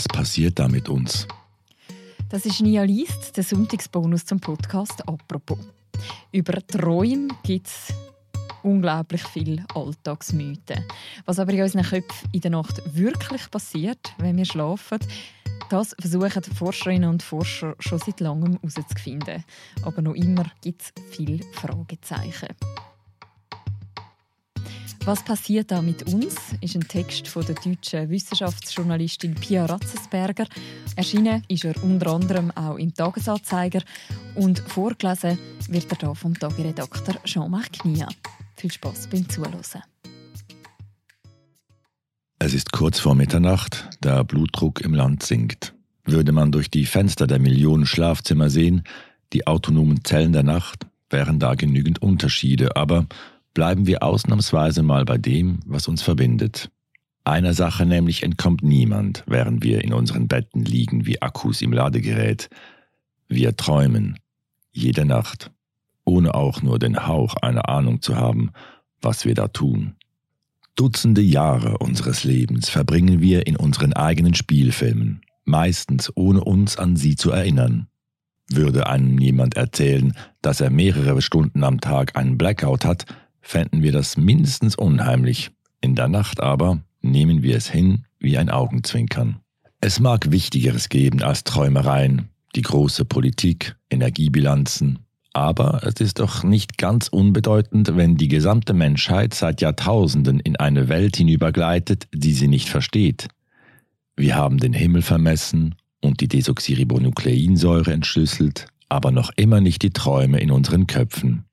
Was passiert da mit uns? Das ist Nia Liest, der Sonntagsbonus zum Podcast «Apropos». Über Träume gibt es unglaublich viele Alltagsmythen. Was aber in unseren Köpfen in der Nacht wirklich passiert, wenn wir schlafen, das versuchen Forscherinnen und Forscher schon seit langem herauszufinden. Aber noch immer gibt es viele Fragezeichen. Was passiert da mit uns? ist ein Text von der deutschen Wissenschaftsjournalistin Pia Ratzesberger. Erschienen ist er unter anderem auch im Tagesanzeiger und vorgelesen wird er da vom Tageredakteur Jean-Marc Knia. Viel Spaß beim Zuhören. Es ist kurz vor Mitternacht, der Blutdruck im Land sinkt. Würde man durch die Fenster der Millionen Schlafzimmer sehen, die autonomen Zellen der Nacht, wären da genügend Unterschiede, aber bleiben wir ausnahmsweise mal bei dem, was uns verbindet. Einer Sache nämlich entkommt niemand, während wir in unseren Betten liegen wie Akkus im Ladegerät. Wir träumen. Jede Nacht. Ohne auch nur den Hauch einer Ahnung zu haben, was wir da tun. Dutzende Jahre unseres Lebens verbringen wir in unseren eigenen Spielfilmen, meistens ohne uns an sie zu erinnern. Würde einem jemand erzählen, dass er mehrere Stunden am Tag einen Blackout hat, fänden wir das mindestens unheimlich. In der Nacht aber nehmen wir es hin wie ein Augenzwinkern. Es mag Wichtigeres geben als Träumereien, die große Politik, Energiebilanzen, aber es ist doch nicht ganz unbedeutend, wenn die gesamte Menschheit seit Jahrtausenden in eine Welt hinübergleitet, die sie nicht versteht. Wir haben den Himmel vermessen und die Desoxyribonukleinsäure entschlüsselt, aber noch immer nicht die Träume in unseren Köpfen.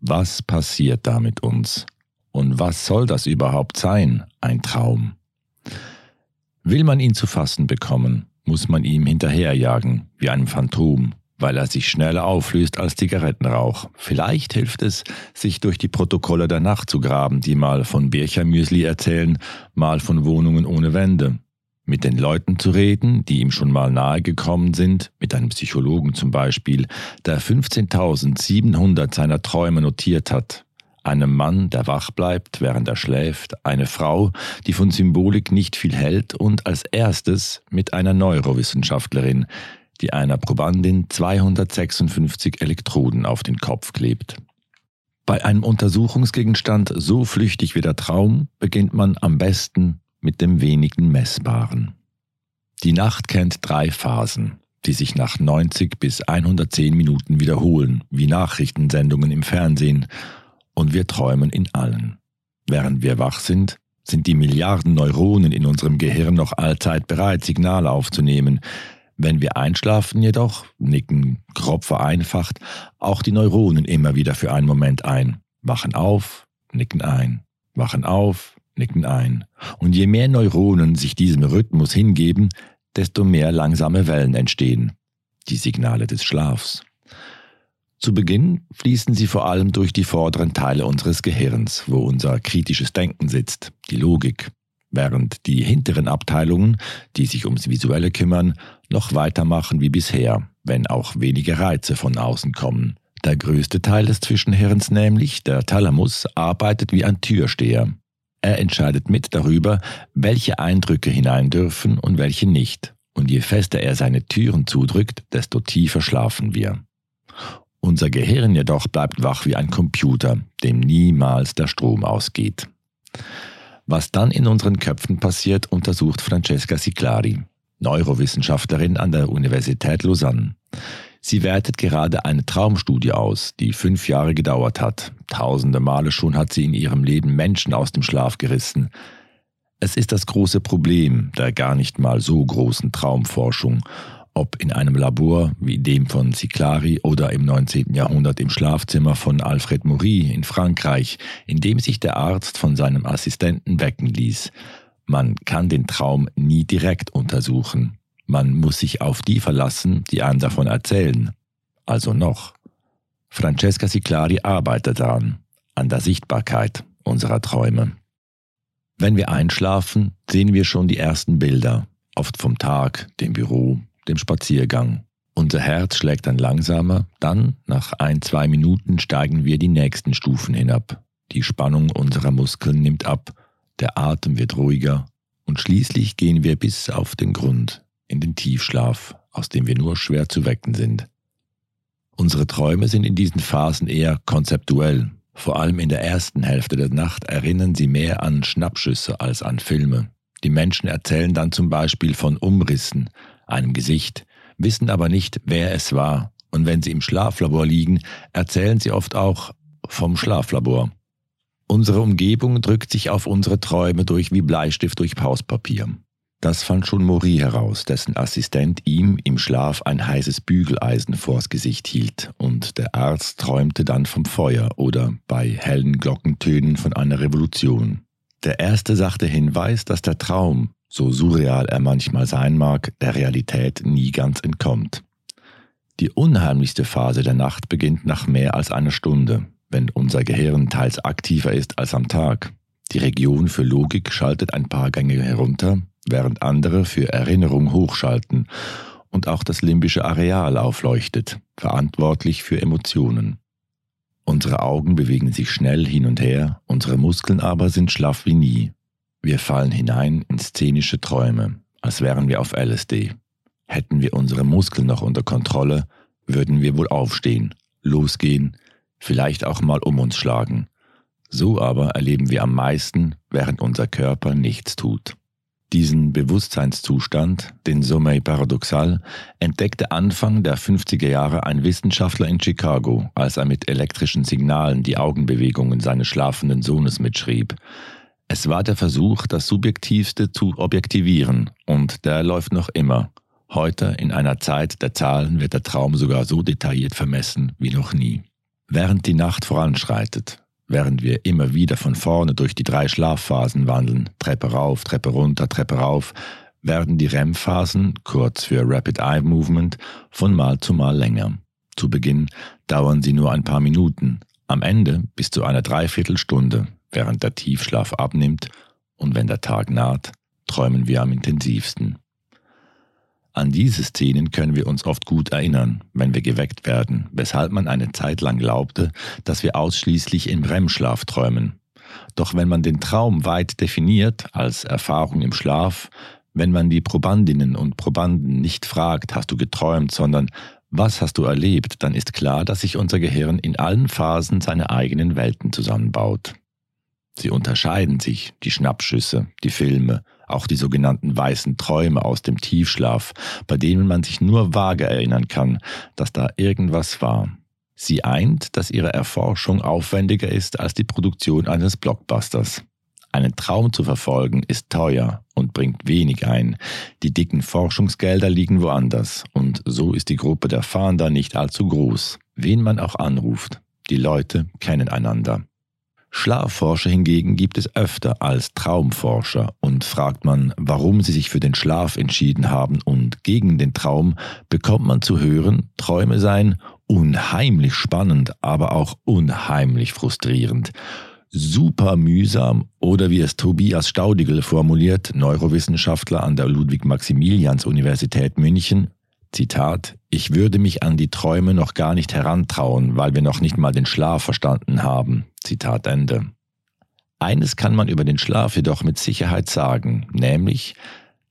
Was passiert da mit uns? Und was soll das überhaupt sein, ein Traum? Will man ihn zu fassen bekommen, muss man ihm hinterherjagen, wie einem Phantom, weil er sich schneller auflöst als Zigarettenrauch. Vielleicht hilft es, sich durch die Protokolle der Nacht zu graben, die mal von Birchermüsli erzählen, mal von Wohnungen ohne Wände mit den Leuten zu reden, die ihm schon mal nahe gekommen sind, mit einem Psychologen zum Beispiel, der 15.700 seiner Träume notiert hat, einem Mann, der wach bleibt, während er schläft, eine Frau, die von Symbolik nicht viel hält. Und als erstes mit einer Neurowissenschaftlerin, die einer Probandin 256 Elektroden auf den Kopf klebt. Bei einem Untersuchungsgegenstand so flüchtig wie der Traum beginnt man am besten mit dem wenigen Messbaren. Die Nacht kennt drei Phasen, die sich nach 90 bis 110 Minuten wiederholen, wie Nachrichtensendungen im Fernsehen, und wir träumen in allen. Während wir wach sind, sind die Milliarden Neuronen in unserem Gehirn noch allzeit bereit, Signale aufzunehmen. Wenn wir einschlafen jedoch, nicken grob vereinfacht auch die Neuronen immer wieder für einen Moment ein, wachen auf, nicken ein, wachen auf, nicken ein. Und je mehr Neuronen sich diesem Rhythmus hingeben, desto mehr langsame Wellen entstehen, die Signale des Schlafs. Zu Beginn fließen sie vor allem durch die vorderen Teile unseres Gehirns, wo unser kritisches Denken sitzt, die Logik, während die hinteren Abteilungen, die sich ums Visuelle kümmern, noch weitermachen wie bisher, wenn auch wenige Reize von außen kommen. Der größte Teil des Zwischenhirns, nämlich der Thalamus, arbeitet wie ein Türsteher, er entscheidet mit darüber, welche Eindrücke hinein dürfen und welche nicht. Und je fester er seine Türen zudrückt, desto tiefer schlafen wir. Unser Gehirn jedoch bleibt wach wie ein Computer, dem niemals der Strom ausgeht. Was dann in unseren Köpfen passiert, untersucht Francesca Siclari, Neurowissenschaftlerin an der Universität Lausanne. Sie wertet gerade eine Traumstudie aus, die fünf Jahre gedauert hat. Tausende Male schon hat sie in ihrem Leben Menschen aus dem Schlaf gerissen. Es ist das große Problem der gar nicht mal so großen Traumforschung, ob in einem Labor wie dem von Ciclari oder im 19. Jahrhundert im Schlafzimmer von Alfred Maury in Frankreich, in dem sich der Arzt von seinem Assistenten wecken ließ. Man kann den Traum nie direkt untersuchen. Man muss sich auf die verlassen, die einem davon erzählen. Also noch. Francesca Siclari arbeitet daran, an der Sichtbarkeit unserer Träume. Wenn wir einschlafen, sehen wir schon die ersten Bilder, oft vom Tag, dem Büro, dem Spaziergang. Unser Herz schlägt dann langsamer, dann, nach ein, zwei Minuten, steigen wir die nächsten Stufen hinab. Die Spannung unserer Muskeln nimmt ab, der Atem wird ruhiger und schließlich gehen wir bis auf den Grund in den Tiefschlaf, aus dem wir nur schwer zu wecken sind. Unsere Träume sind in diesen Phasen eher konzeptuell. Vor allem in der ersten Hälfte der Nacht erinnern sie mehr an Schnappschüsse als an Filme. Die Menschen erzählen dann zum Beispiel von Umrissen, einem Gesicht, wissen aber nicht, wer es war. Und wenn sie im Schlaflabor liegen, erzählen sie oft auch vom Schlaflabor. Unsere Umgebung drückt sich auf unsere Träume durch wie Bleistift durch Pauspapier. Das fand schon Maury heraus, dessen Assistent ihm im Schlaf ein heißes Bügeleisen vors Gesicht hielt, und der Arzt träumte dann vom Feuer oder bei hellen Glockentönen von einer Revolution. Der erste sachte Hinweis, dass der Traum, so surreal er manchmal sein mag, der Realität nie ganz entkommt. Die unheimlichste Phase der Nacht beginnt nach mehr als einer Stunde, wenn unser Gehirn teils aktiver ist als am Tag. Die Region für Logik schaltet ein paar Gänge herunter, während andere für Erinnerung hochschalten und auch das limbische Areal aufleuchtet, verantwortlich für Emotionen. Unsere Augen bewegen sich schnell hin und her, unsere Muskeln aber sind schlaff wie nie. Wir fallen hinein in szenische Träume, als wären wir auf LSD. Hätten wir unsere Muskeln noch unter Kontrolle, würden wir wohl aufstehen, losgehen, vielleicht auch mal um uns schlagen. So aber erleben wir am meisten, während unser Körper nichts tut. Diesen Bewusstseinszustand, den Sommeil paradoxal, entdeckte Anfang der 50er Jahre ein Wissenschaftler in Chicago, als er mit elektrischen Signalen die Augenbewegungen seines schlafenden Sohnes mitschrieb. Es war der Versuch, das Subjektivste zu objektivieren, und der läuft noch immer. Heute, in einer Zeit der Zahlen, wird der Traum sogar so detailliert vermessen wie noch nie. Während die Nacht voranschreitet, während wir immer wieder von vorne durch die drei Schlafphasen wandeln, Treppe rauf, Treppe runter, Treppe rauf, werden die REM-Phasen, kurz für Rapid Eye Movement, von Mal zu Mal länger. Zu Beginn dauern sie nur ein paar Minuten, am Ende bis zu einer Dreiviertelstunde, während der Tiefschlaf abnimmt und wenn der Tag naht, träumen wir am intensivsten. An diese Szenen können wir uns oft gut erinnern, wenn wir geweckt werden, weshalb man eine Zeit lang glaubte, dass wir ausschließlich im REM-Schlaf träumen. Doch wenn man den Traum weit definiert als Erfahrung im Schlaf, wenn man die Probandinnen und Probanden nicht fragt, hast du geträumt, sondern was hast du erlebt, dann ist klar, dass sich unser Gehirn in allen Phasen seine eigenen Welten zusammenbaut. Sie unterscheiden sich, die Schnappschüsse, die Filme, auch die sogenannten weißen Träume aus dem Tiefschlaf, bei denen man sich nur vage erinnern kann, dass da irgendwas war. Sie eint, dass ihre Erforschung aufwendiger ist als die Produktion eines Blockbusters. Einen Traum zu verfolgen ist teuer und bringt wenig ein. Die dicken Forschungsgelder liegen woanders und so ist die Gruppe der Fahnder nicht allzu groß. Wen man auch anruft, die Leute kennen einander. Schlafforscher hingegen gibt es öfter als Traumforscher und fragt man, warum sie sich für den Schlaf entschieden haben und gegen den Traum, bekommt man zu hören, Träume seien unheimlich spannend, aber auch unheimlich frustrierend. Super mühsam oder wie es Tobias Staudigl formuliert, Neurowissenschaftler an der Ludwig-Maximilians-Universität München, Zitat, ich würde mich an die Träume noch gar nicht herantrauen, weil wir noch nicht mal den Schlaf verstanden haben. Zitat Ende. Eines kann man über den Schlaf jedoch mit Sicherheit sagen, nämlich,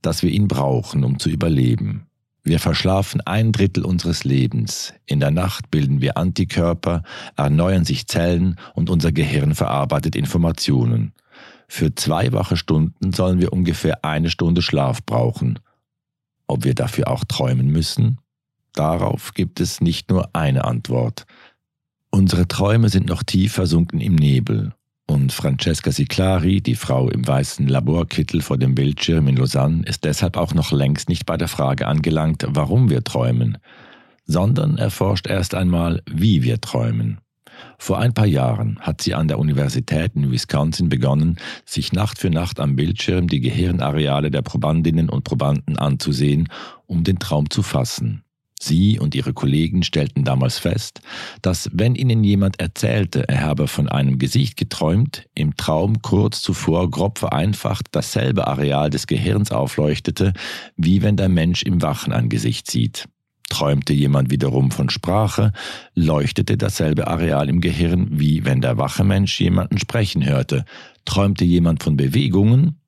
dass wir ihn brauchen, um zu überleben. Wir verschlafen ein Drittel unseres Lebens. In der Nacht bilden wir Antikörper, erneuern sich Zellen und unser Gehirn verarbeitet Informationen. Für zwei wache Stunden sollen wir ungefähr eine Stunde Schlaf brauchen. Ob wir dafür auch träumen müssen? Darauf gibt es nicht nur eine Antwort. Unsere Träume sind noch tief versunken im Nebel. Und Francesca Siclari, die Frau im weißen Laborkittel vor dem Bildschirm in Lausanne, ist deshalb auch noch längst nicht bei der Frage angelangt, warum wir träumen, sondern erforscht erst einmal, wie wir träumen. Vor ein paar Jahren hat sie an der Universität in Wisconsin begonnen, sich Nacht für Nacht am Bildschirm die Gehirnareale der Probandinnen und Probanden anzusehen, um den Traum zu fassen. Sie und ihre Kollegen stellten damals fest, dass wenn ihnen jemand erzählte, er habe von einem Gesicht geträumt, im Traum kurz zuvor grob vereinfacht dasselbe Areal des Gehirns aufleuchtete, wie wenn der Mensch im Wachen ein Gesicht sieht. Träumte jemand wiederum von Sprache, leuchtete dasselbe Areal im Gehirn, wie wenn der wache Mensch jemanden sprechen hörte. Träumte jemand von Bewegungen,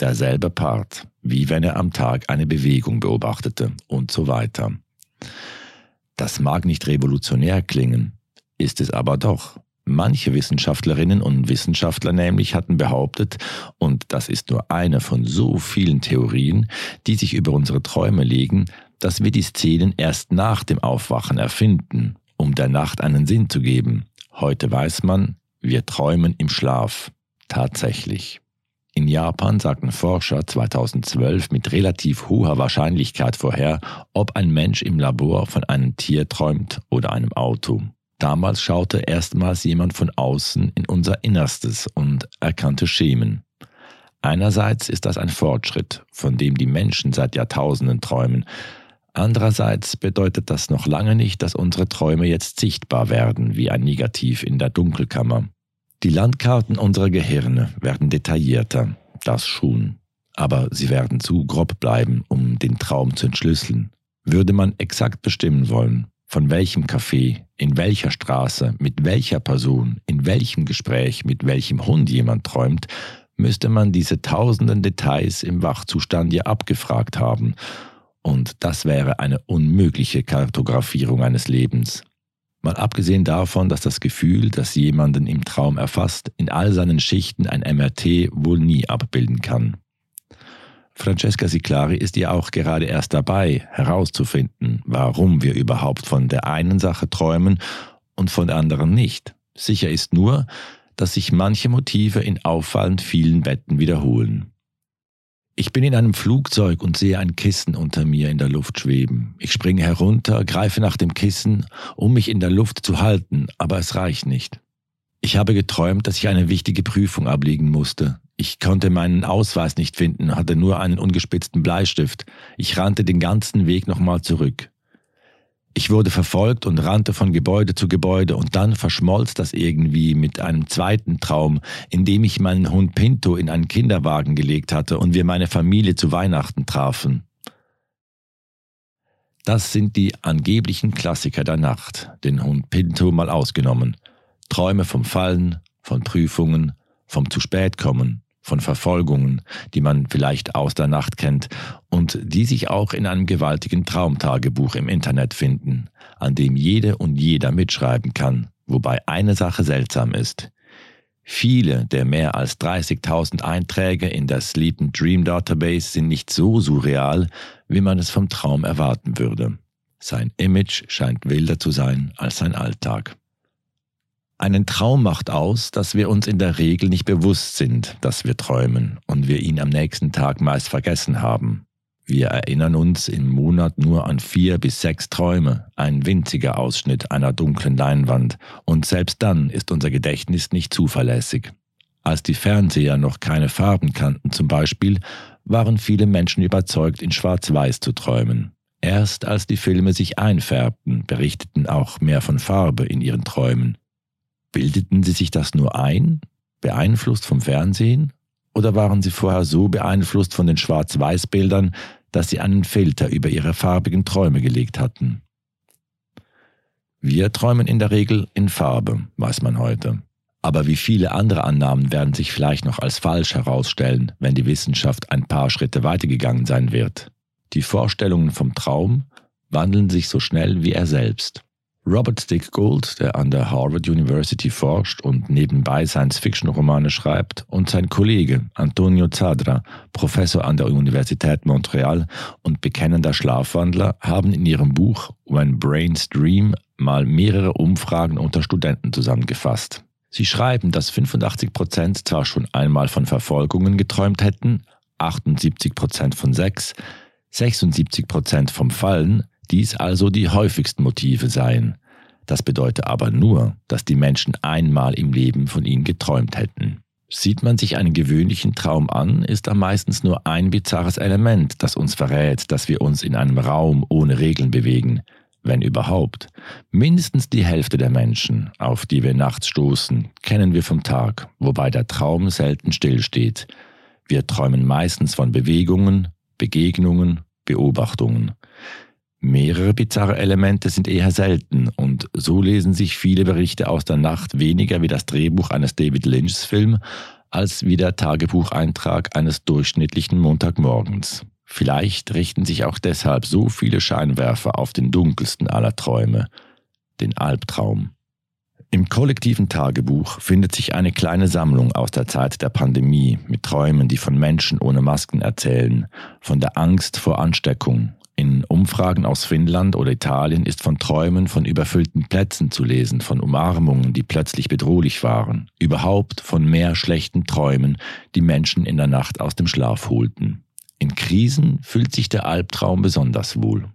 derselbe Part, wie wenn er am Tag eine Bewegung beobachtete und so weiter. Das mag nicht revolutionär klingen, ist es aber doch. Manche Wissenschaftlerinnen und Wissenschaftler nämlich hatten behauptet, und das ist nur eine von so vielen Theorien, die sich über unsere Träume legen, dass wir die Szenen erst nach dem Aufwachen erfinden, um der Nacht einen Sinn zu geben. Heute weiß man, wir träumen im Schlaf. Tatsächlich. In Japan sagten Forscher 2012 mit relativ hoher Wahrscheinlichkeit vorher, ob ein Mensch im Labor von einem Tier träumt oder einem Auto. Damals schaute erstmals jemand von außen in unser Innerstes und erkannte Schemen. Einerseits ist das ein Fortschritt, von dem die Menschen seit Jahrtausenden träumen. Andererseits bedeutet das noch lange nicht, dass unsere Träume jetzt sichtbar werden wie ein Negativ in der Dunkelkammer. Die Landkarten unserer Gehirne werden detaillierter, das schon. Aber sie werden zu grob bleiben, um den Traum zu entschlüsseln. Würde man exakt bestimmen wollen, von welchem Café, in welcher Straße, mit welcher Person, in welchem Gespräch, mit welchem Hund jemand träumt, müsste man diese tausenden Details im Wachzustand ja abgefragt haben. Und das wäre eine unmögliche Kartografierung eines Lebens. Mal abgesehen davon, dass das Gefühl, das jemanden im Traum erfasst, in all seinen Schichten ein MRT wohl nie abbilden kann. Francesca Siclari ist ja auch gerade erst dabei, herauszufinden, warum wir überhaupt von der einen Sache träumen und von der anderen nicht. Sicher ist nur, dass sich manche Motive in auffallend vielen Betten wiederholen. Ich bin in einem Flugzeug und sehe ein Kissen unter mir in der Luft schweben. Ich springe herunter, greife nach dem Kissen, um mich in der Luft zu halten, aber es reicht nicht. Ich habe geträumt, dass ich eine wichtige Prüfung ablegen musste. Ich konnte meinen Ausweis nicht finden, hatte nur einen ungespitzten Bleistift. Ich rannte den ganzen Weg nochmal zurück. Ich wurde verfolgt und rannte von Gebäude zu Gebäude und dann verschmolz das irgendwie mit einem zweiten Traum, in dem ich meinen Hund Pinto in einen Kinderwagen gelegt hatte und wir meine Familie zu Weihnachten trafen. Das sind die angeblichen Klassiker der Nacht, den Hund Pinto mal ausgenommen. Träume vom Fallen, von Prüfungen, vom zu spät kommen, von Verfolgungen, die man vielleicht aus der Nacht kennt und die sich auch in einem gewaltigen Traumtagebuch im Internet finden, an dem jede und jeder mitschreiben kann, wobei eine Sache seltsam ist. Viele der mehr als 30.000 Einträge in der Sleep and Dream Database sind nicht so surreal, wie man es vom Traum erwarten würde. Sein Image scheint wilder zu sein als sein Alltag. Einen Traum macht aus, dass wir uns in der Regel nicht bewusst sind, dass wir träumen und wir ihn am nächsten Tag meist vergessen haben. Wir erinnern uns im Monat nur an vier bis sechs Träume, ein winziger Ausschnitt einer dunklen Leinwand, und selbst dann ist unser Gedächtnis nicht zuverlässig. Als die Fernseher noch keine Farben kannten zum Beispiel, waren viele Menschen überzeugt, in Schwarz-Weiß zu träumen. Erst als die Filme sich einfärbten, berichteten auch mehr von Farbe in ihren Träumen. Bildeten Sie sich das nur ein, beeinflusst vom Fernsehen? Oder waren Sie vorher so beeinflusst von den Schwarz-Weiß-Bildern, dass Sie einen Filter über Ihre farbigen Träume gelegt hatten? Wir träumen in der Regel in Farbe, weiß man heute. Aber wie viele andere Annahmen werden sich vielleicht noch als falsch herausstellen, wenn die Wissenschaft ein paar Schritte weitergegangen sein wird. Die Vorstellungen vom Traum wandeln sich so schnell wie er selbst. Robert Stick Gould, der an der Harvard University forscht und nebenbei Science-Fiction-Romane schreibt, und sein Kollege Antonio Zadra, Professor an der Universität Montreal und bekennender Schlafwandler, haben in ihrem Buch When Brains Dream mal mehrere Umfragen unter Studenten zusammengefasst. Sie schreiben, dass 85 Prozent zwar schon einmal von Verfolgungen geträumt hätten, 78 Prozent von Sex, 76 Prozent vom Fallen, dies also die häufigsten Motive seien. Das bedeutet aber nur, dass die Menschen einmal im Leben von ihnen geträumt hätten. Sieht man sich einen gewöhnlichen Traum an, ist da meistens nur ein bizarres Element, das uns verrät, dass wir uns in einem Raum ohne Regeln bewegen, wenn überhaupt. Mindestens die Hälfte der Menschen, auf die wir nachts stoßen, kennen wir vom Tag, wobei der Traum selten stillsteht. Wir träumen meistens von Bewegungen, Begegnungen, Beobachtungen. Mehrere bizarre Elemente sind eher selten und so lesen sich viele Berichte aus der Nacht weniger wie das Drehbuch eines David Lynchs Film als wie der Tagebucheintrag eines durchschnittlichen Montagmorgens. Vielleicht richten sich auch deshalb so viele Scheinwerfer auf den dunkelsten aller Träume, den Albtraum. Im kollektiven Tagebuch findet sich eine kleine Sammlung aus der Zeit der Pandemie mit Träumen, die von Menschen ohne Masken erzählen, von der Angst vor Ansteckung. In Umfragen aus Finnland oder Italien ist von Träumen von überfüllten Plätzen zu lesen, von Umarmungen, die plötzlich bedrohlich waren, überhaupt von mehr schlechten Träumen, die Menschen in der Nacht aus dem Schlaf holten. In Krisen fühlt sich der Albtraum besonders wohl.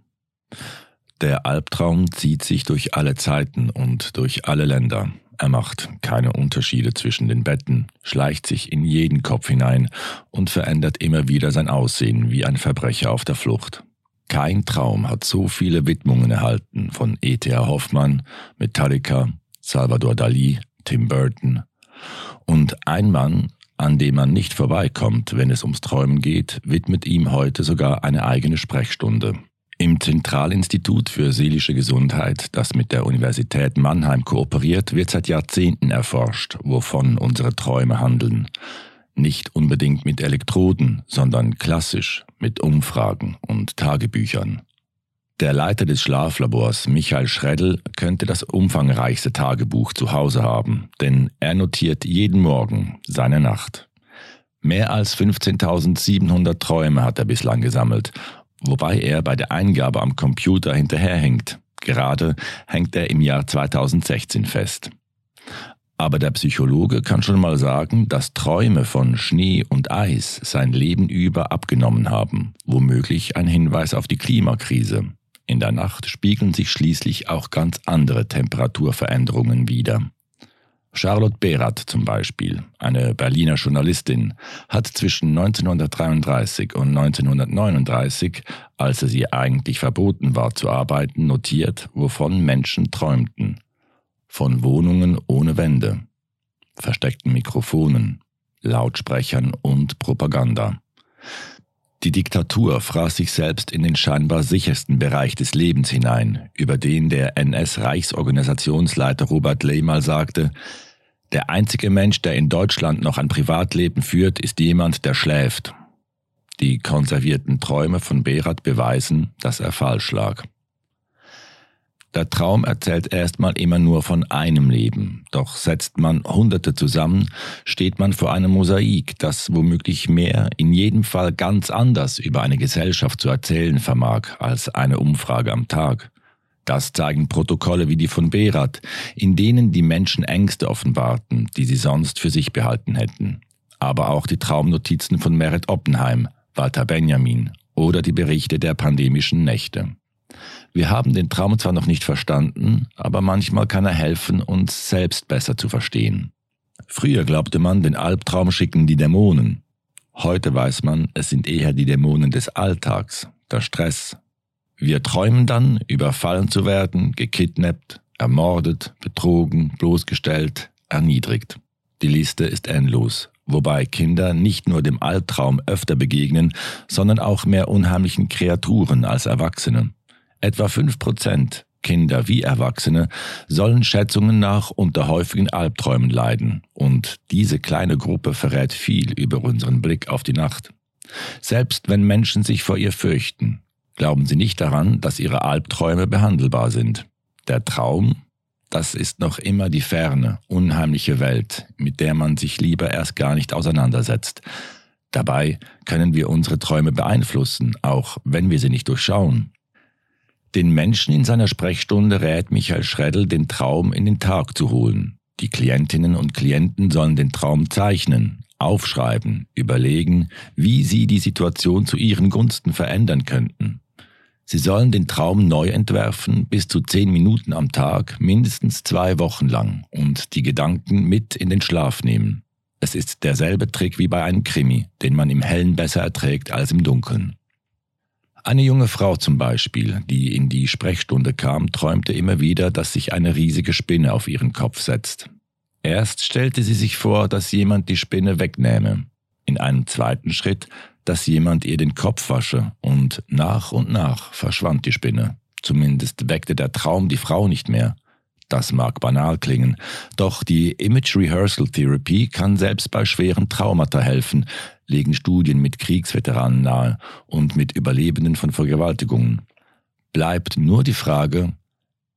Der Albtraum zieht sich durch alle Zeiten und durch alle Länder. Er macht keine Unterschiede zwischen den Betten, schleicht sich in jeden Kopf hinein und verändert immer wieder sein Aussehen wie ein Verbrecher auf der Flucht. Kein Traum hat so viele Widmungen erhalten von E.T.A. Hoffmann, Metallica, Salvador Dali, Tim Burton. Und ein Mann, an dem man nicht vorbeikommt, wenn es ums Träumen geht, widmet ihm heute sogar eine eigene Sprechstunde. Im Zentralinstitut für seelische Gesundheit, das mit der Universität Mannheim kooperiert, wird seit Jahrzehnten erforscht, wovon unsere Träume handeln. Nicht unbedingt mit Elektroden, sondern klassisch mit Umfragen und Tagebüchern. Der Leiter des Schlaflabors, Michael Schreddel, könnte das umfangreichste Tagebuch zu Hause haben, denn er notiert jeden Morgen seine Nacht. Mehr als 15.700 Träume hat er bislang gesammelt wobei er bei der Eingabe am Computer hinterherhängt. Gerade hängt er im Jahr 2016 fest. Aber der Psychologe kann schon mal sagen, dass Träume von Schnee und Eis sein Leben über abgenommen haben, womöglich ein Hinweis auf die Klimakrise. In der Nacht spiegeln sich schließlich auch ganz andere Temperaturveränderungen wider. Charlotte Berath zum Beispiel, eine Berliner Journalistin, hat zwischen 1933 und 1939, als es ihr eigentlich verboten war zu arbeiten, notiert, wovon Menschen träumten. Von Wohnungen ohne Wände, versteckten Mikrofonen, Lautsprechern und Propaganda. Die Diktatur fraß sich selbst in den scheinbar sichersten Bereich des Lebens hinein, über den der NS-Reichsorganisationsleiter Robert Ley mal sagte, der einzige Mensch, der in Deutschland noch ein Privatleben führt, ist jemand, der schläft. Die konservierten Träume von Berat beweisen, dass er falsch lag. Der Traum erzählt erstmal immer nur von einem Leben, doch setzt man Hunderte zusammen, steht man vor einem Mosaik, das womöglich mehr, in jedem Fall ganz anders über eine Gesellschaft zu erzählen vermag als eine Umfrage am Tag. Das zeigen Protokolle wie die von Berat, in denen die Menschen Ängste offenbarten, die sie sonst für sich behalten hätten. Aber auch die Traumnotizen von Meret Oppenheim, Walter Benjamin oder die Berichte der pandemischen Nächte. Wir haben den Traum zwar noch nicht verstanden, aber manchmal kann er helfen, uns selbst besser zu verstehen. Früher glaubte man, den Albtraum schicken die Dämonen. Heute weiß man, es sind eher die Dämonen des Alltags, der Stress, wir träumen dann, überfallen zu werden, gekidnappt, ermordet, betrogen, bloßgestellt, erniedrigt. Die Liste ist endlos, wobei Kinder nicht nur dem Albtraum öfter begegnen, sondern auch mehr unheimlichen Kreaturen als Erwachsene. Etwa fünf Prozent Kinder wie Erwachsene sollen Schätzungen nach unter häufigen Albträumen leiden, und diese kleine Gruppe verrät viel über unseren Blick auf die Nacht. Selbst wenn Menschen sich vor ihr fürchten, Glauben Sie nicht daran, dass Ihre Albträume behandelbar sind. Der Traum, das ist noch immer die ferne, unheimliche Welt, mit der man sich lieber erst gar nicht auseinandersetzt. Dabei können wir unsere Träume beeinflussen, auch wenn wir sie nicht durchschauen. Den Menschen in seiner Sprechstunde rät Michael Schreddel, den Traum in den Tag zu holen. Die Klientinnen und Klienten sollen den Traum zeichnen, aufschreiben, überlegen, wie sie die Situation zu ihren Gunsten verändern könnten. Sie sollen den Traum neu entwerfen, bis zu zehn Minuten am Tag, mindestens zwei Wochen lang und die Gedanken mit in den Schlaf nehmen. Es ist derselbe Trick wie bei einem Krimi, den man im Hellen besser erträgt als im Dunkeln. Eine junge Frau zum Beispiel, die in die Sprechstunde kam, träumte immer wieder, dass sich eine riesige Spinne auf ihren Kopf setzt. Erst stellte sie sich vor, dass jemand die Spinne wegnähme. In einem zweiten Schritt dass jemand ihr den Kopf wasche, und nach und nach verschwand die Spinne. Zumindest weckte der Traum die Frau nicht mehr. Das mag banal klingen, doch die Image Rehearsal Therapy kann selbst bei schweren Traumata helfen, legen Studien mit Kriegsveteranen nahe und mit Überlebenden von Vergewaltigungen. Bleibt nur die Frage,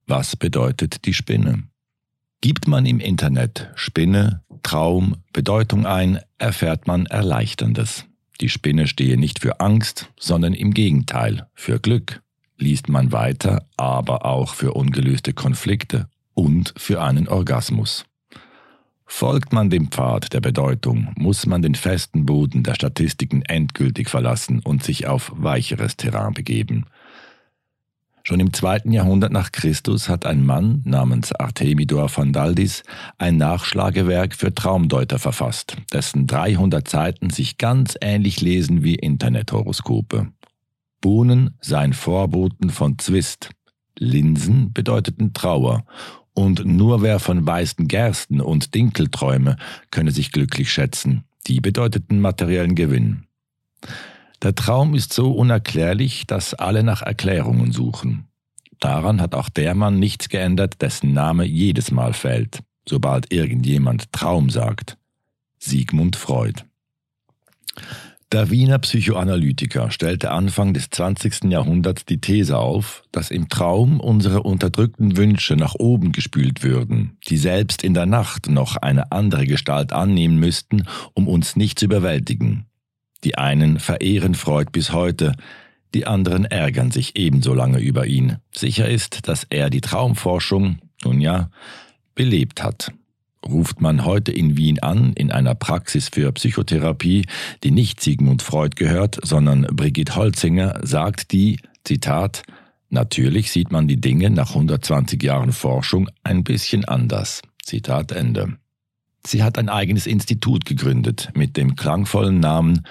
was bedeutet die Spinne? Gibt man im Internet Spinne, Traum, Bedeutung ein, erfährt man Erleichterndes. Die Spinne stehe nicht für Angst, sondern im Gegenteil für Glück. Liest man weiter, aber auch für ungelöste Konflikte und für einen Orgasmus. Folgt man dem Pfad der Bedeutung, muss man den festen Boden der Statistiken endgültig verlassen und sich auf weicheres Terrain begeben. Schon im zweiten Jahrhundert nach Christus hat ein Mann namens Artemidor von Daldis ein Nachschlagewerk für Traumdeuter verfasst, dessen 300 Seiten sich ganz ähnlich lesen wie Internethoroskope. Bohnen seien Vorboten von Zwist, Linsen bedeuteten Trauer und nur wer von weißen Gersten und Dinkel träume, könne sich glücklich schätzen. Die bedeuteten materiellen Gewinn. Der Traum ist so unerklärlich, dass alle nach Erklärungen suchen. Daran hat auch der Mann nichts geändert, dessen Name jedes Mal fällt, sobald irgendjemand Traum sagt. Sigmund Freud. Der Wiener Psychoanalytiker stellte Anfang des 20. Jahrhunderts die These auf, dass im Traum unsere unterdrückten Wünsche nach oben gespült würden, die selbst in der Nacht noch eine andere Gestalt annehmen müssten, um uns nicht zu überwältigen. Die einen verehren Freud bis heute, die anderen ärgern sich ebenso lange über ihn. Sicher ist, dass er die Traumforschung, nun ja, belebt hat. Ruft man heute in Wien an, in einer Praxis für Psychotherapie, die nicht Sigmund Freud gehört, sondern Brigitte Holzinger, sagt die, Zitat, Natürlich sieht man die Dinge nach 120 Jahren Forschung ein bisschen anders. Zitat Ende. Sie hat ein eigenes Institut gegründet mit dem klangvollen Namen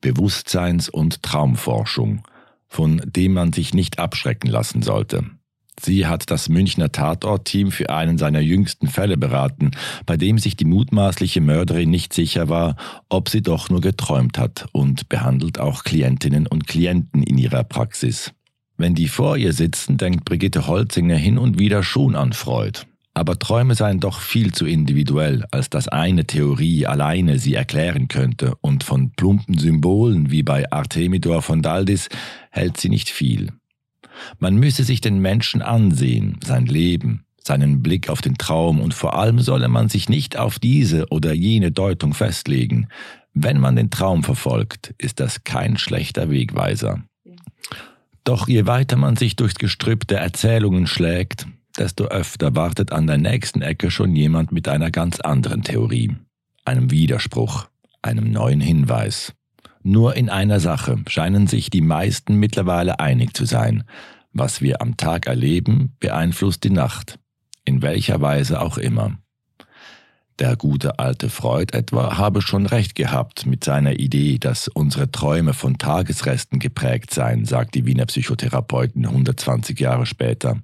Bewusstseins- und Traumforschung, von dem man sich nicht abschrecken lassen sollte. Sie hat das Münchner Tatortteam für einen seiner jüngsten Fälle beraten, bei dem sich die mutmaßliche Mörderin nicht sicher war, ob sie doch nur geträumt hat und behandelt auch Klientinnen und Klienten in ihrer Praxis. Wenn die vor ihr sitzen, denkt Brigitte Holzinger hin und wieder schon an Freud. Aber Träume seien doch viel zu individuell, als dass eine Theorie alleine sie erklären könnte, und von plumpen Symbolen wie bei Artemidor von Daldis hält sie nicht viel. Man müsse sich den Menschen ansehen, sein Leben, seinen Blick auf den Traum und vor allem solle man sich nicht auf diese oder jene Deutung festlegen. Wenn man den Traum verfolgt, ist das kein schlechter Wegweiser. Doch je weiter man sich durchs Gestrüpp der Erzählungen schlägt, desto öfter wartet an der nächsten Ecke schon jemand mit einer ganz anderen Theorie, einem Widerspruch, einem neuen Hinweis. Nur in einer Sache scheinen sich die meisten mittlerweile einig zu sein. Was wir am Tag erleben, beeinflusst die Nacht, in welcher Weise auch immer. Der gute alte Freud etwa habe schon recht gehabt mit seiner Idee, dass unsere Träume von Tagesresten geprägt seien, sagt die Wiener Psychotherapeutin 120 Jahre später.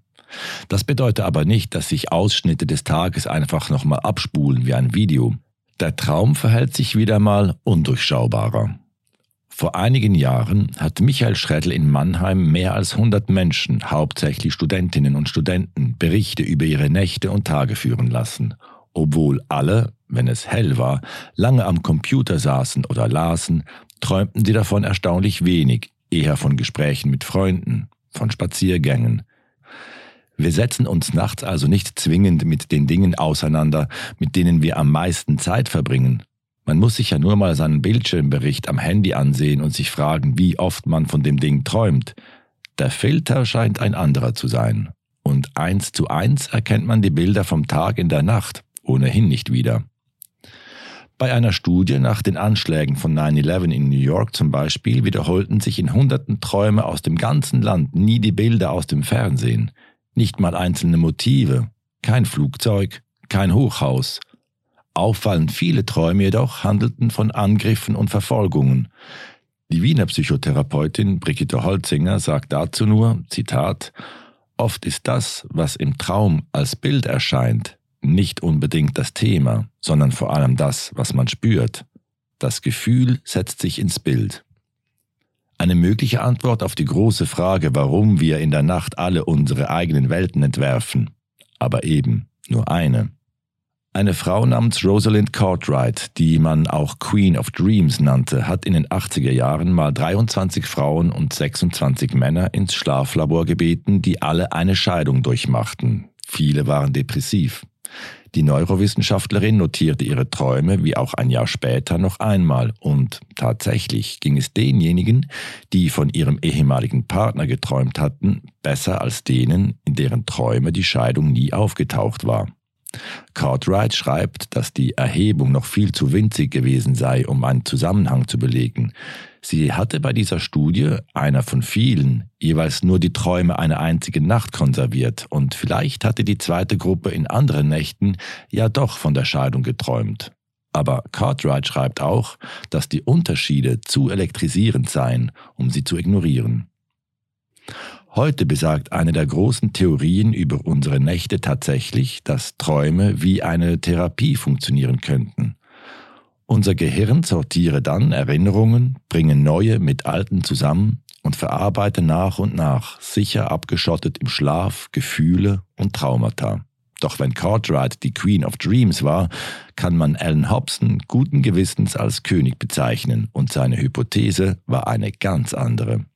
Das bedeutet aber nicht, dass sich Ausschnitte des Tages einfach nochmal abspulen wie ein Video. Der Traum verhält sich wieder mal undurchschaubarer. Vor einigen Jahren hat Michael Schredl in Mannheim mehr als 100 Menschen, hauptsächlich Studentinnen und Studenten, Berichte über ihre Nächte und Tage führen lassen, obwohl alle, wenn es hell war, lange am Computer saßen oder lasen, träumten sie davon erstaunlich wenig, eher von Gesprächen mit Freunden, von Spaziergängen. Wir setzen uns nachts also nicht zwingend mit den Dingen auseinander, mit denen wir am meisten Zeit verbringen, man muss sich ja nur mal seinen Bildschirmbericht am Handy ansehen und sich fragen, wie oft man von dem Ding träumt. Der Filter scheint ein anderer zu sein. Und eins zu eins erkennt man die Bilder vom Tag in der Nacht ohnehin nicht wieder. Bei einer Studie nach den Anschlägen von 9-11 in New York zum Beispiel wiederholten sich in hunderten Träume aus dem ganzen Land nie die Bilder aus dem Fernsehen, nicht mal einzelne Motive, kein Flugzeug, kein Hochhaus, Auffallend viele Träume jedoch handelten von Angriffen und Verfolgungen. Die Wiener Psychotherapeutin Brigitte Holzinger sagt dazu nur, Zitat, Oft ist das, was im Traum als Bild erscheint, nicht unbedingt das Thema, sondern vor allem das, was man spürt. Das Gefühl setzt sich ins Bild. Eine mögliche Antwort auf die große Frage, warum wir in der Nacht alle unsere eigenen Welten entwerfen, aber eben nur eine. Eine Frau namens Rosalind Cartwright, die man auch Queen of Dreams nannte, hat in den 80er Jahren mal 23 Frauen und 26 Männer ins Schlaflabor gebeten, die alle eine Scheidung durchmachten. Viele waren depressiv. Die Neurowissenschaftlerin notierte ihre Träume wie auch ein Jahr später noch einmal und tatsächlich ging es denjenigen, die von ihrem ehemaligen Partner geträumt hatten, besser als denen, in deren Träume die Scheidung nie aufgetaucht war. Cartwright schreibt, dass die Erhebung noch viel zu winzig gewesen sei, um einen Zusammenhang zu belegen. Sie hatte bei dieser Studie, einer von vielen, jeweils nur die Träume einer einzigen Nacht konserviert und vielleicht hatte die zweite Gruppe in anderen Nächten ja doch von der Scheidung geträumt. Aber Cartwright schreibt auch, dass die Unterschiede zu elektrisierend seien, um sie zu ignorieren. Heute besagt eine der großen Theorien über unsere Nächte tatsächlich, dass Träume wie eine Therapie funktionieren könnten. Unser Gehirn sortiere dann Erinnerungen, bringe neue mit alten zusammen und verarbeite nach und nach, sicher abgeschottet im Schlaf, Gefühle und Traumata. Doch wenn Cartwright die Queen of Dreams war, kann man Alan Hobson guten Gewissens als König bezeichnen und seine Hypothese war eine ganz andere.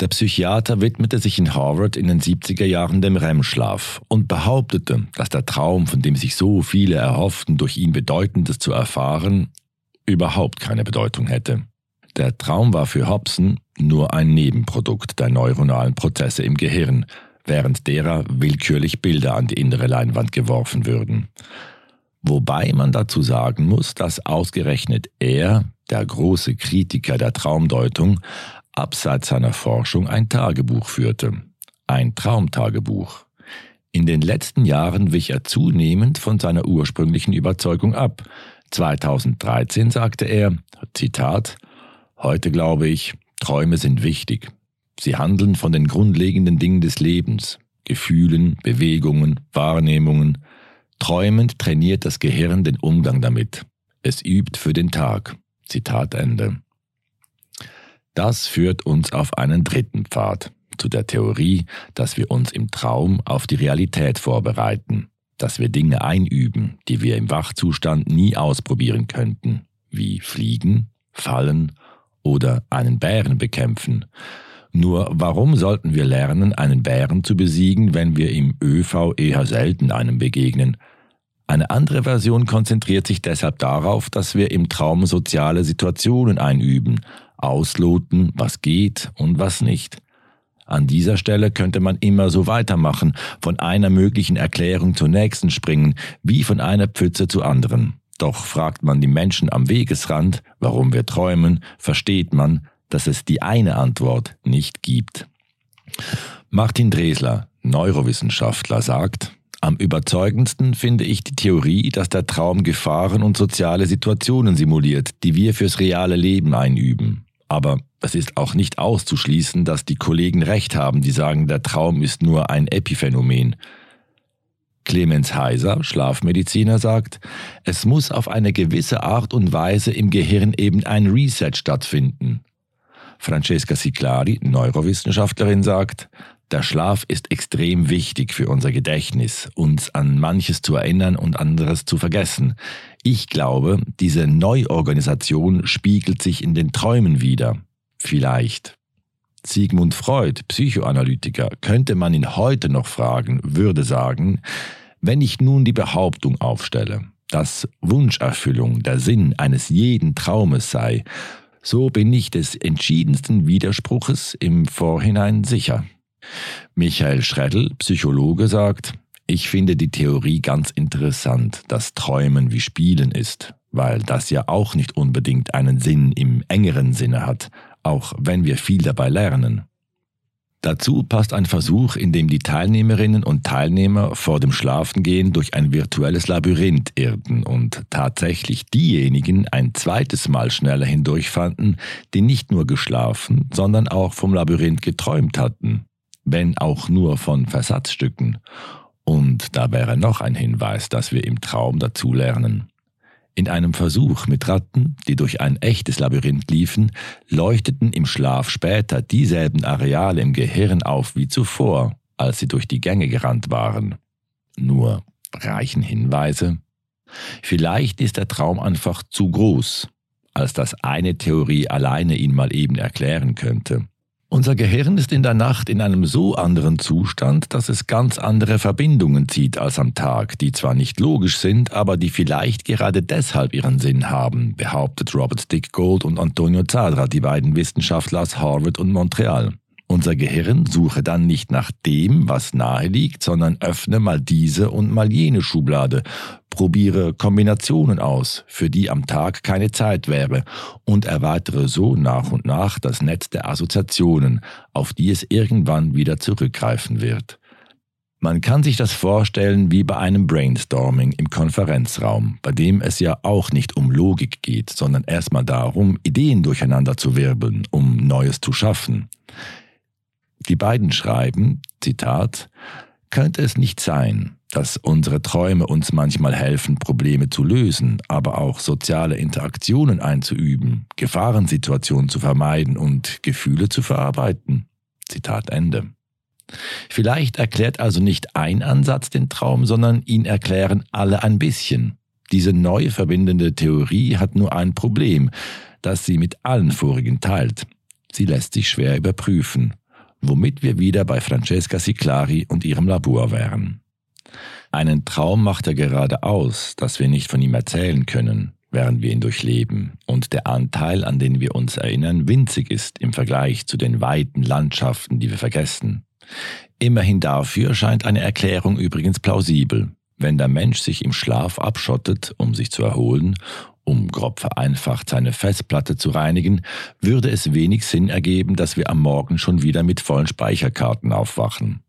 Der Psychiater widmete sich in Harvard in den 70er Jahren dem REM-Schlaf und behauptete, dass der Traum, von dem sich so viele erhofften, durch ihn Bedeutendes zu erfahren, überhaupt keine Bedeutung hätte. Der Traum war für Hobson nur ein Nebenprodukt der neuronalen Prozesse im Gehirn, während derer willkürlich Bilder an die innere Leinwand geworfen würden. Wobei man dazu sagen muss, dass ausgerechnet er, der große Kritiker der Traumdeutung, abseits seiner Forschung ein Tagebuch führte. Ein Traumtagebuch. In den letzten Jahren wich er zunehmend von seiner ursprünglichen Überzeugung ab. 2013 sagte er, Zitat, Heute glaube ich, Träume sind wichtig. Sie handeln von den grundlegenden Dingen des Lebens, Gefühlen, Bewegungen, Wahrnehmungen. Träumend trainiert das Gehirn den Umgang damit. Es übt für den Tag. Zitat Ende. Das führt uns auf einen dritten Pfad, zu der Theorie, dass wir uns im Traum auf die Realität vorbereiten, dass wir Dinge einüben, die wir im Wachzustand nie ausprobieren könnten, wie fliegen, fallen oder einen Bären bekämpfen. Nur warum sollten wir lernen, einen Bären zu besiegen, wenn wir im ÖV eher selten einem begegnen? Eine andere Version konzentriert sich deshalb darauf, dass wir im Traum soziale Situationen einüben, ausloten, was geht und was nicht. An dieser Stelle könnte man immer so weitermachen, von einer möglichen Erklärung zur nächsten springen, wie von einer Pfütze zur anderen. Doch fragt man die Menschen am Wegesrand, warum wir träumen, versteht man, dass es die eine Antwort nicht gibt. Martin Dresler, Neurowissenschaftler, sagt, am überzeugendsten finde ich die Theorie, dass der Traum Gefahren und soziale Situationen simuliert, die wir fürs reale Leben einüben. Aber es ist auch nicht auszuschließen, dass die Kollegen recht haben, die sagen, der Traum ist nur ein Epiphänomen. Clemens Heiser, Schlafmediziner, sagt, es muss auf eine gewisse Art und Weise im Gehirn eben ein Reset stattfinden. Francesca Ciclari, Neurowissenschaftlerin, sagt, der Schlaf ist extrem wichtig für unser Gedächtnis, uns an manches zu erinnern und anderes zu vergessen. Ich glaube, diese Neuorganisation spiegelt sich in den Träumen wieder. Vielleicht. Sigmund Freud, Psychoanalytiker, könnte man ihn heute noch fragen, würde sagen, wenn ich nun die Behauptung aufstelle, dass Wunscherfüllung der Sinn eines jeden Traumes sei, so bin ich des entschiedensten Widerspruches im Vorhinein sicher. Michael Schreddel, Psychologe, sagt, ich finde die Theorie ganz interessant, dass Träumen wie Spielen ist, weil das ja auch nicht unbedingt einen Sinn im engeren Sinne hat, auch wenn wir viel dabei lernen. Dazu passt ein Versuch, in dem die Teilnehmerinnen und Teilnehmer vor dem Schlafengehen durch ein virtuelles Labyrinth irrten und tatsächlich diejenigen ein zweites Mal schneller hindurchfanden, die nicht nur geschlafen, sondern auch vom Labyrinth geträumt hatten, wenn auch nur von Versatzstücken und da wäre noch ein Hinweis, dass wir im Traum dazulernen. In einem Versuch mit Ratten, die durch ein echtes Labyrinth liefen, leuchteten im Schlaf später dieselben Areale im Gehirn auf wie zuvor, als sie durch die Gänge gerannt waren. Nur reichen Hinweise? Vielleicht ist der Traum einfach zu groß, als dass eine Theorie alleine ihn mal eben erklären könnte. Unser Gehirn ist in der Nacht in einem so anderen Zustand, dass es ganz andere Verbindungen zieht als am Tag, die zwar nicht logisch sind, aber die vielleicht gerade deshalb ihren Sinn haben, behauptet Robert Dick Gold und Antonio Zadra, die beiden Wissenschaftler aus Harvard und Montreal. Unser Gehirn suche dann nicht nach dem, was nahe liegt, sondern öffne mal diese und mal jene Schublade, probiere Kombinationen aus, für die am Tag keine Zeit wäre, und erweitere so nach und nach das Netz der Assoziationen, auf die es irgendwann wieder zurückgreifen wird. Man kann sich das vorstellen wie bei einem Brainstorming im Konferenzraum, bei dem es ja auch nicht um Logik geht, sondern erstmal darum, Ideen durcheinander zu wirbeln, um Neues zu schaffen. Die beiden schreiben, Zitat, könnte es nicht sein, dass unsere Träume uns manchmal helfen, Probleme zu lösen, aber auch soziale Interaktionen einzuüben, Gefahrensituationen zu vermeiden und Gefühle zu verarbeiten. Zitat Ende. Vielleicht erklärt also nicht ein Ansatz den Traum, sondern ihn erklären alle ein bisschen. Diese neu verbindende Theorie hat nur ein Problem, das sie mit allen vorigen teilt. Sie lässt sich schwer überprüfen womit wir wieder bei Francesca Siclari und ihrem Labor wären. Einen Traum macht er gerade aus, dass wir nicht von ihm erzählen können, während wir ihn durchleben, und der Anteil, an den wir uns erinnern, winzig ist im Vergleich zu den weiten Landschaften, die wir vergessen. Immerhin dafür scheint eine Erklärung übrigens plausibel. Wenn der Mensch sich im Schlaf abschottet, um sich zu erholen, um grob vereinfacht seine Festplatte zu reinigen, würde es wenig Sinn ergeben, dass wir am Morgen schon wieder mit vollen Speicherkarten aufwachen.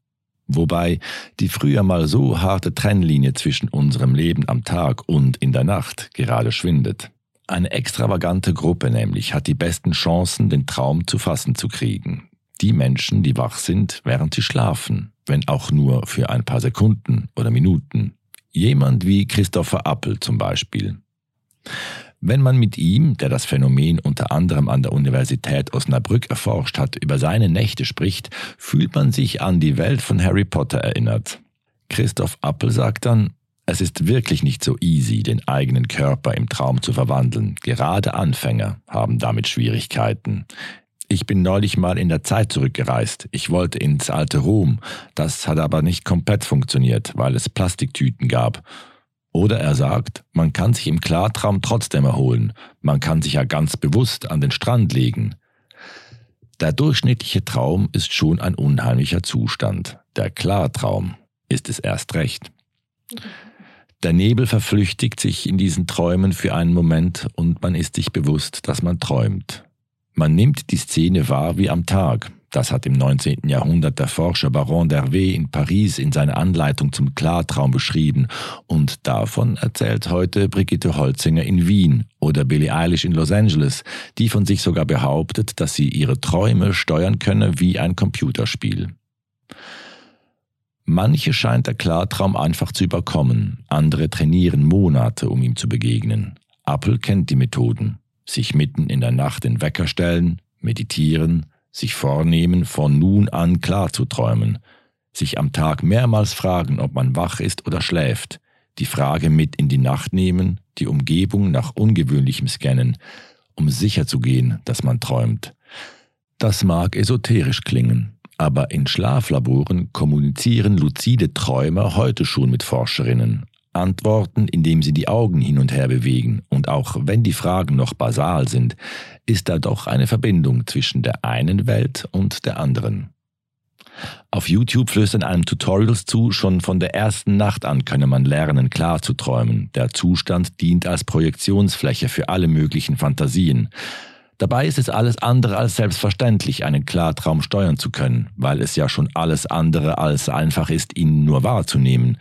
Wobei die früher mal so harte Trennlinie zwischen unserem Leben am Tag und in der Nacht gerade schwindet. Eine extravagante Gruppe nämlich hat die besten Chancen, den Traum zu fassen zu kriegen. Die Menschen, die wach sind, während sie schlafen, wenn auch nur für ein paar Sekunden oder Minuten. Jemand wie Christopher Appel zum Beispiel. Wenn man mit ihm, der das Phänomen unter anderem an der Universität Osnabrück erforscht hat, über seine Nächte spricht, fühlt man sich an die Welt von Harry Potter erinnert. Christoph Appel sagt dann, es ist wirklich nicht so easy, den eigenen Körper im Traum zu verwandeln. Gerade Anfänger haben damit Schwierigkeiten. Ich bin neulich mal in der Zeit zurückgereist. Ich wollte ins alte Rom. Das hat aber nicht komplett funktioniert, weil es Plastiktüten gab. Oder er sagt, man kann sich im Klartraum trotzdem erholen, man kann sich ja ganz bewusst an den Strand legen. Der durchschnittliche Traum ist schon ein unheimlicher Zustand, der Klartraum ist es erst recht. Der Nebel verflüchtigt sich in diesen Träumen für einen Moment und man ist sich bewusst, dass man träumt. Man nimmt die Szene wahr wie am Tag, das hat im 19. Jahrhundert der Forscher Baron d'Hervé in Paris in seiner Anleitung zum Klartraum beschrieben und davon erzählt heute Brigitte Holzinger in Wien oder Billie Eilish in Los Angeles, die von sich sogar behauptet, dass sie ihre Träume steuern könne wie ein Computerspiel. Manche scheint der Klartraum einfach zu überkommen, andere trainieren Monate, um ihm zu begegnen. Apple kennt die Methoden. Sich mitten in der Nacht den Wecker stellen, meditieren, sich vornehmen, von nun an klar zu träumen, sich am Tag mehrmals fragen, ob man wach ist oder schläft, die Frage mit in die Nacht nehmen, die Umgebung nach ungewöhnlichem scannen, um sicher zu gehen, dass man träumt. Das mag esoterisch klingen, aber in Schlaflaboren kommunizieren luzide Träumer heute schon mit Forscherinnen, antworten, indem sie die Augen hin und her bewegen, und auch wenn die Fragen noch basal sind, ist da doch eine Verbindung zwischen der einen Welt und der anderen. Auf YouTube flößern einem Tutorials zu, schon von der ersten Nacht an könne man lernen, klar zu träumen. Der Zustand dient als Projektionsfläche für alle möglichen Fantasien. Dabei ist es alles andere als selbstverständlich, einen Klartraum steuern zu können, weil es ja schon alles andere als einfach ist, ihn nur wahrzunehmen.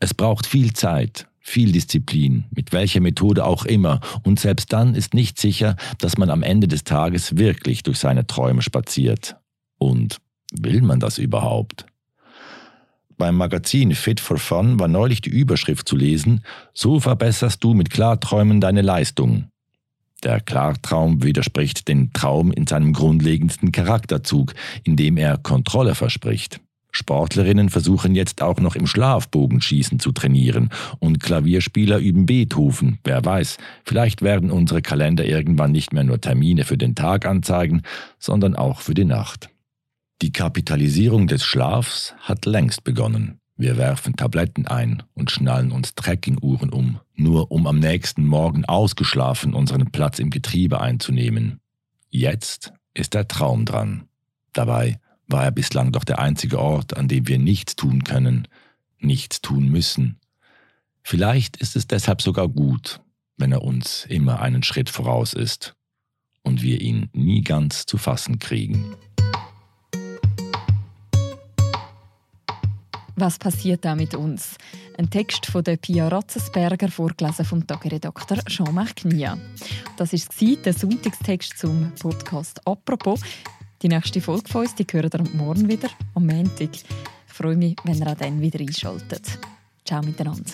Es braucht viel Zeit, viel Disziplin, mit welcher Methode auch immer, und selbst dann ist nicht sicher, dass man am Ende des Tages wirklich durch seine Träume spaziert. Und will man das überhaupt? Beim Magazin Fit for Fun war neulich die Überschrift zu lesen, so verbesserst du mit Klarträumen deine Leistung. Der Klartraum widerspricht dem Traum in seinem grundlegendsten Charakterzug, indem er Kontrolle verspricht. Sportlerinnen versuchen jetzt auch noch im Schlafbogenschießen zu trainieren und Klavierspieler üben Beethoven. Wer weiß, vielleicht werden unsere Kalender irgendwann nicht mehr nur Termine für den Tag anzeigen, sondern auch für die Nacht. Die Kapitalisierung des Schlafs hat längst begonnen. Wir werfen Tabletten ein und schnallen uns Trekkinguhren um, nur um am nächsten Morgen ausgeschlafen unseren Platz im Getriebe einzunehmen. Jetzt ist der Traum dran. Dabei war er bislang doch der einzige Ort, an dem wir nichts tun können, nichts tun müssen. Vielleicht ist es deshalb sogar gut, wenn er uns immer einen Schritt voraus ist und wir ihn nie ganz zu fassen kriegen. Was passiert da mit uns? Ein Text von der Pia Ratzensberger, vorgelesen vom Tageredakteur Jean-Marc Knia. Das war der Sonntagstext zum Podcast «Apropos». Die nächste Folge von uns die hören ihr morgen wieder, am Montag. Ich freue mich, wenn ihr auch dann wieder einschaltet. Ciao miteinander.